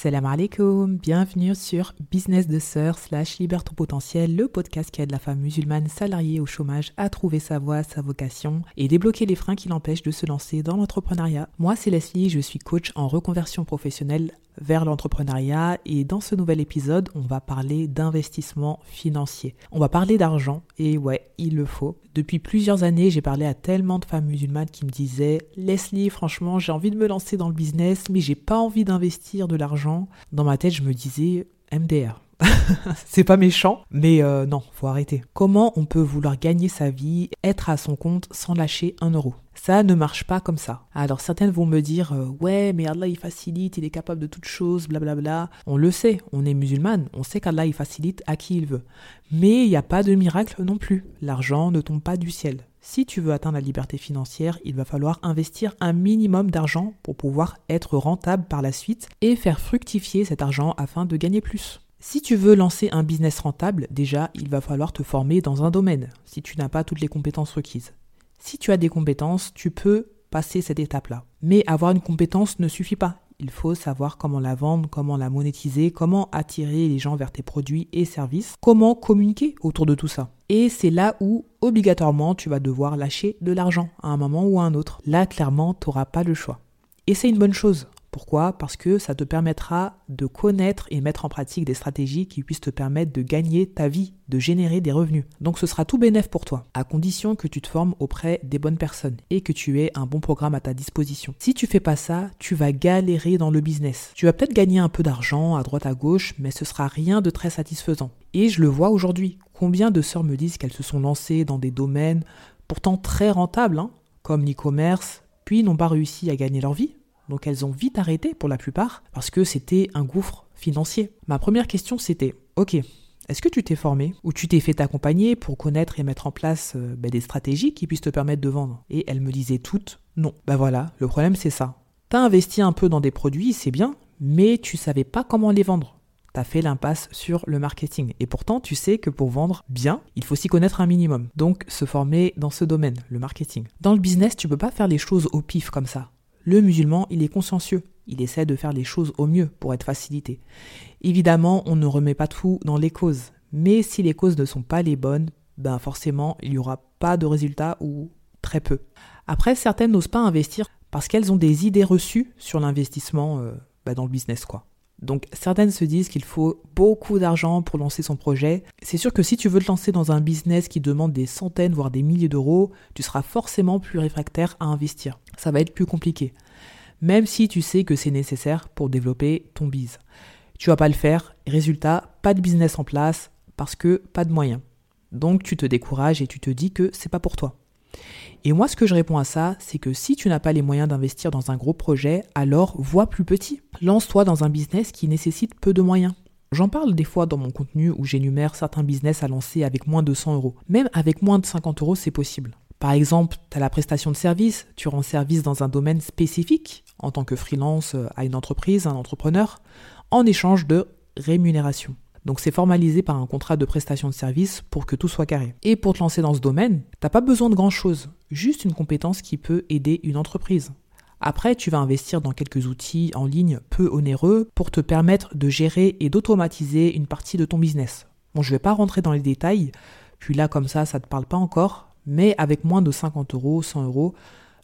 Salam alaikum, bienvenue sur Business de Sœur slash Libère potentiel, le podcast qui aide la femme musulmane salariée au chômage à trouver sa voie, sa vocation et débloquer les freins qui l'empêchent de se lancer dans l'entrepreneuriat. Moi c'est Leslie, je suis coach en reconversion professionnelle vers l'entrepreneuriat et dans ce nouvel épisode, on va parler d'investissement financier. On va parler d'argent et ouais, il le faut. Depuis plusieurs années, j'ai parlé à tellement de femmes musulmanes qui me disaient "Leslie, franchement, j'ai envie de me lancer dans le business, mais j'ai pas envie d'investir de l'argent." Dans ma tête, je me disais MDR. c'est pas méchant, mais euh, non, faut arrêter. Comment on peut vouloir gagner sa vie, être à son compte sans lâcher un euro? Ça ne marche pas comme ça. Alors certaines vont me dire euh, ouais mais Allah il facilite, il est capable de toutes choses, blablabla. On le sait, on est musulmane, on sait qu'Allah il facilite à qui il veut. Mais il n'y a pas de miracle non plus. L'argent ne tombe pas du ciel. Si tu veux atteindre la liberté financière, il va falloir investir un minimum d'argent pour pouvoir être rentable par la suite et faire fructifier cet argent afin de gagner plus. Si tu veux lancer un business rentable, déjà, il va falloir te former dans un domaine, si tu n'as pas toutes les compétences requises. Si tu as des compétences, tu peux passer cette étape-là. Mais avoir une compétence ne suffit pas. Il faut savoir comment la vendre, comment la monétiser, comment attirer les gens vers tes produits et services, comment communiquer autour de tout ça. Et c'est là où, obligatoirement, tu vas devoir lâcher de l'argent à un moment ou à un autre. Là, clairement, tu n'auras pas le choix. Et c'est une bonne chose. Pourquoi? Parce que ça te permettra de connaître et mettre en pratique des stratégies qui puissent te permettre de gagner ta vie, de générer des revenus. Donc ce sera tout bénéf pour toi, à condition que tu te formes auprès des bonnes personnes et que tu aies un bon programme à ta disposition. Si tu fais pas ça, tu vas galérer dans le business. Tu vas peut-être gagner un peu d'argent à droite à gauche, mais ce sera rien de très satisfaisant. Et je le vois aujourd'hui. Combien de sœurs me disent qu'elles se sont lancées dans des domaines pourtant très rentables, hein, comme l'e-commerce, puis n'ont pas réussi à gagner leur vie donc elles ont vite arrêté pour la plupart parce que c'était un gouffre financier. Ma première question c'était, ok, est-ce que tu t'es formé ou tu t'es fait accompagner pour connaître et mettre en place euh, ben, des stratégies qui puissent te permettre de vendre? Et elles me disaient toutes non. Ben voilà, le problème c'est ça. T'as investi un peu dans des produits, c'est bien, mais tu savais pas comment les vendre. T'as fait l'impasse sur le marketing. Et pourtant, tu sais que pour vendre bien, il faut s'y connaître un minimum. Donc, se former dans ce domaine, le marketing. Dans le business, tu peux pas faire les choses au pif comme ça. Le musulman, il est consciencieux. Il essaie de faire les choses au mieux pour être facilité. Évidemment, on ne remet pas tout dans les causes. Mais si les causes ne sont pas les bonnes, ben forcément, il n'y aura pas de résultat ou très peu. Après, certaines n'osent pas investir parce qu'elles ont des idées reçues sur l'investissement euh, ben, dans le business, quoi. Donc certaines se disent qu'il faut beaucoup d'argent pour lancer son projet. C'est sûr que si tu veux te lancer dans un business qui demande des centaines, voire des milliers d'euros, tu seras forcément plus réfractaire à investir. Ça va être plus compliqué. Même si tu sais que c'est nécessaire pour développer ton biz. Tu vas pas le faire, résultat, pas de business en place parce que pas de moyens. Donc tu te décourages et tu te dis que c'est pas pour toi. Et moi, ce que je réponds à ça, c'est que si tu n'as pas les moyens d'investir dans un gros projet, alors vois plus petit. Lance-toi dans un business qui nécessite peu de moyens. J'en parle des fois dans mon contenu où j'énumère certains business à lancer avec moins de 100 euros. Même avec moins de 50 euros, c'est possible. Par exemple, tu as la prestation de service, tu rends service dans un domaine spécifique, en tant que freelance à une entreprise, un entrepreneur, en échange de rémunération. Donc c'est formalisé par un contrat de prestation de service pour que tout soit carré. Et pour te lancer dans ce domaine, t'as pas besoin de grand chose, juste une compétence qui peut aider une entreprise. Après, tu vas investir dans quelques outils en ligne peu onéreux pour te permettre de gérer et d'automatiser une partie de ton business. Bon, je vais pas rentrer dans les détails, puis là comme ça, ça te parle pas encore, mais avec moins de 50 euros, 100 euros,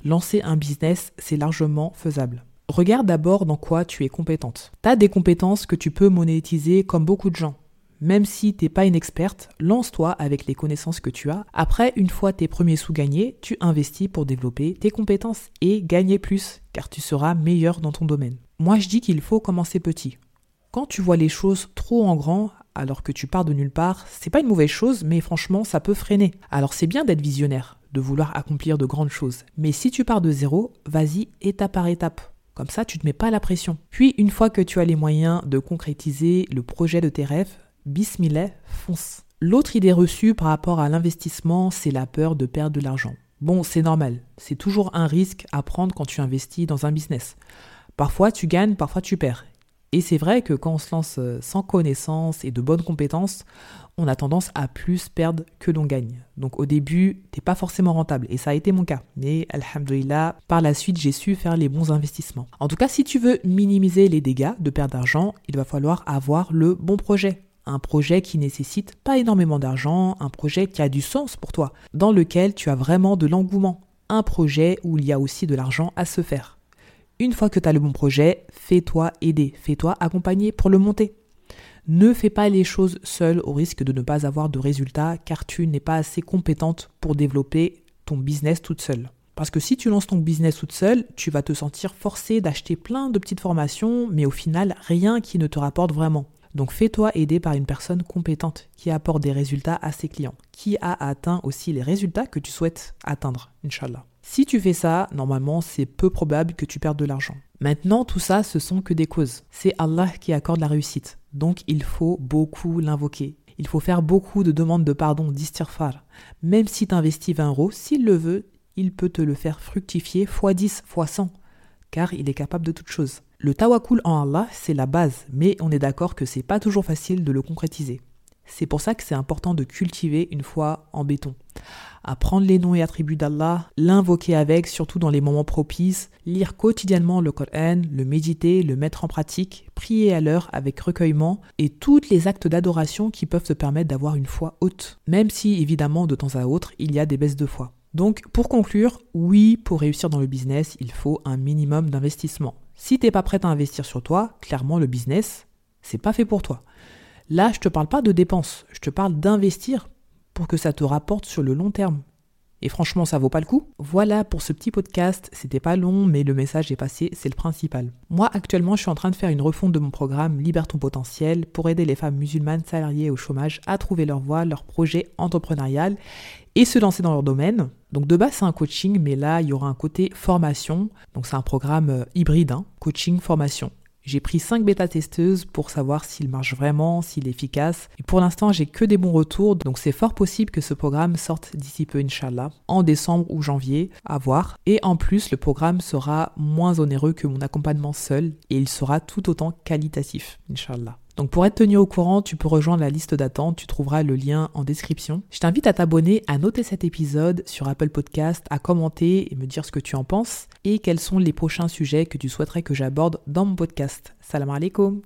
lancer un business, c'est largement faisable. Regarde d'abord dans quoi tu es compétente. Tu as des compétences que tu peux monétiser comme beaucoup de gens. Même si t'es pas une experte, lance-toi avec les connaissances que tu as. Après, une fois tes premiers sous gagnés, tu investis pour développer tes compétences et gagner plus, car tu seras meilleur dans ton domaine. Moi, je dis qu'il faut commencer petit. Quand tu vois les choses trop en grand, alors que tu pars de nulle part, c'est pas une mauvaise chose, mais franchement, ça peut freiner. Alors c'est bien d'être visionnaire, de vouloir accomplir de grandes choses. Mais si tu pars de zéro, vas-y étape par étape. Comme ça, tu ne te mets pas la pression. Puis, une fois que tu as les moyens de concrétiser le projet de tes rêves, bismillah, fonce. L'autre idée reçue par rapport à l'investissement, c'est la peur de perdre de l'argent. Bon, c'est normal. C'est toujours un risque à prendre quand tu investis dans un business. Parfois tu gagnes, parfois tu perds. Et c'est vrai que quand on se lance euh, sans connaissance et de bonnes compétences, on a tendance à plus perdre que l'on gagne. Donc au début, t'es pas forcément rentable et ça a été mon cas. Mais alhamdulillah, par la suite, j'ai su faire les bons investissements. En tout cas, si tu veux minimiser les dégâts de perte d'argent, il va falloir avoir le bon projet. Un projet qui nécessite pas énormément d'argent, un projet qui a du sens pour toi, dans lequel tu as vraiment de l'engouement. Un projet où il y a aussi de l'argent à se faire. Une fois que tu as le bon projet, fais-toi aider, fais-toi accompagner pour le monter. Ne fais pas les choses seul au risque de ne pas avoir de résultats car tu n'es pas assez compétente pour développer ton business toute seule. Parce que si tu lances ton business toute seule, tu vas te sentir forcé d'acheter plein de petites formations, mais au final, rien qui ne te rapporte vraiment. Donc fais-toi aider par une personne compétente qui apporte des résultats à ses clients, qui a atteint aussi les résultats que tu souhaites atteindre, Inch'Allah. Si tu fais ça, normalement, c'est peu probable que tu perdes de l'argent. Maintenant, tout ça, ce sont que des causes. C'est Allah qui accorde la réussite. Donc, il faut beaucoup l'invoquer. Il faut faire beaucoup de demandes de pardon, d'istirfar. Même si tu investis 20 euros, s'il le veut, il peut te le faire fructifier x 10, x 100. Car il est capable de toutes choses. Le tawakul en Allah, c'est la base, mais on est d'accord que c'est pas toujours facile de le concrétiser. C'est pour ça que c'est important de cultiver une foi en béton. Apprendre les noms et attributs d'Allah, l'invoquer avec, surtout dans les moments propices, lire quotidiennement le Coran, le méditer, le mettre en pratique, prier à l'heure avec recueillement et tous les actes d'adoration qui peuvent te permettre d'avoir une foi haute. Même si, évidemment, de temps à autre, il y a des baisses de foi. Donc, pour conclure, oui, pour réussir dans le business, il faut un minimum d'investissement. Si t'es pas prêt à investir sur toi, clairement, le business, c'est pas fait pour toi. Là, je te parle pas de dépenses, je te parle d'investir pour que ça te rapporte sur le long terme. Et franchement, ça vaut pas le coup. Voilà pour ce petit podcast. C'était pas long, mais le message est passé, c'est le principal. Moi, actuellement, je suis en train de faire une refonte de mon programme Libère ton potentiel pour aider les femmes musulmanes salariées au chômage à trouver leur voie, leur projet entrepreneurial et se lancer dans leur domaine. Donc de base, c'est un coaching, mais là, il y aura un côté formation. Donc c'est un programme euh, hybride, hein, coaching, formation. J'ai pris 5 bêta-testeuses pour savoir s'il marche vraiment, s'il est efficace. Et pour l'instant, j'ai que des bons retours, donc c'est fort possible que ce programme sorte d'ici peu, Inch'Allah, en décembre ou janvier, à voir. Et en plus, le programme sera moins onéreux que mon accompagnement seul, et il sera tout autant qualitatif, Inch'Allah. Donc pour être tenu au courant, tu peux rejoindre la liste d'attente, tu trouveras le lien en description. Je t'invite à t'abonner, à noter cet épisode sur Apple Podcast, à commenter et me dire ce que tu en penses et quels sont les prochains sujets que tu souhaiterais que j'aborde dans mon podcast. Salam alaikum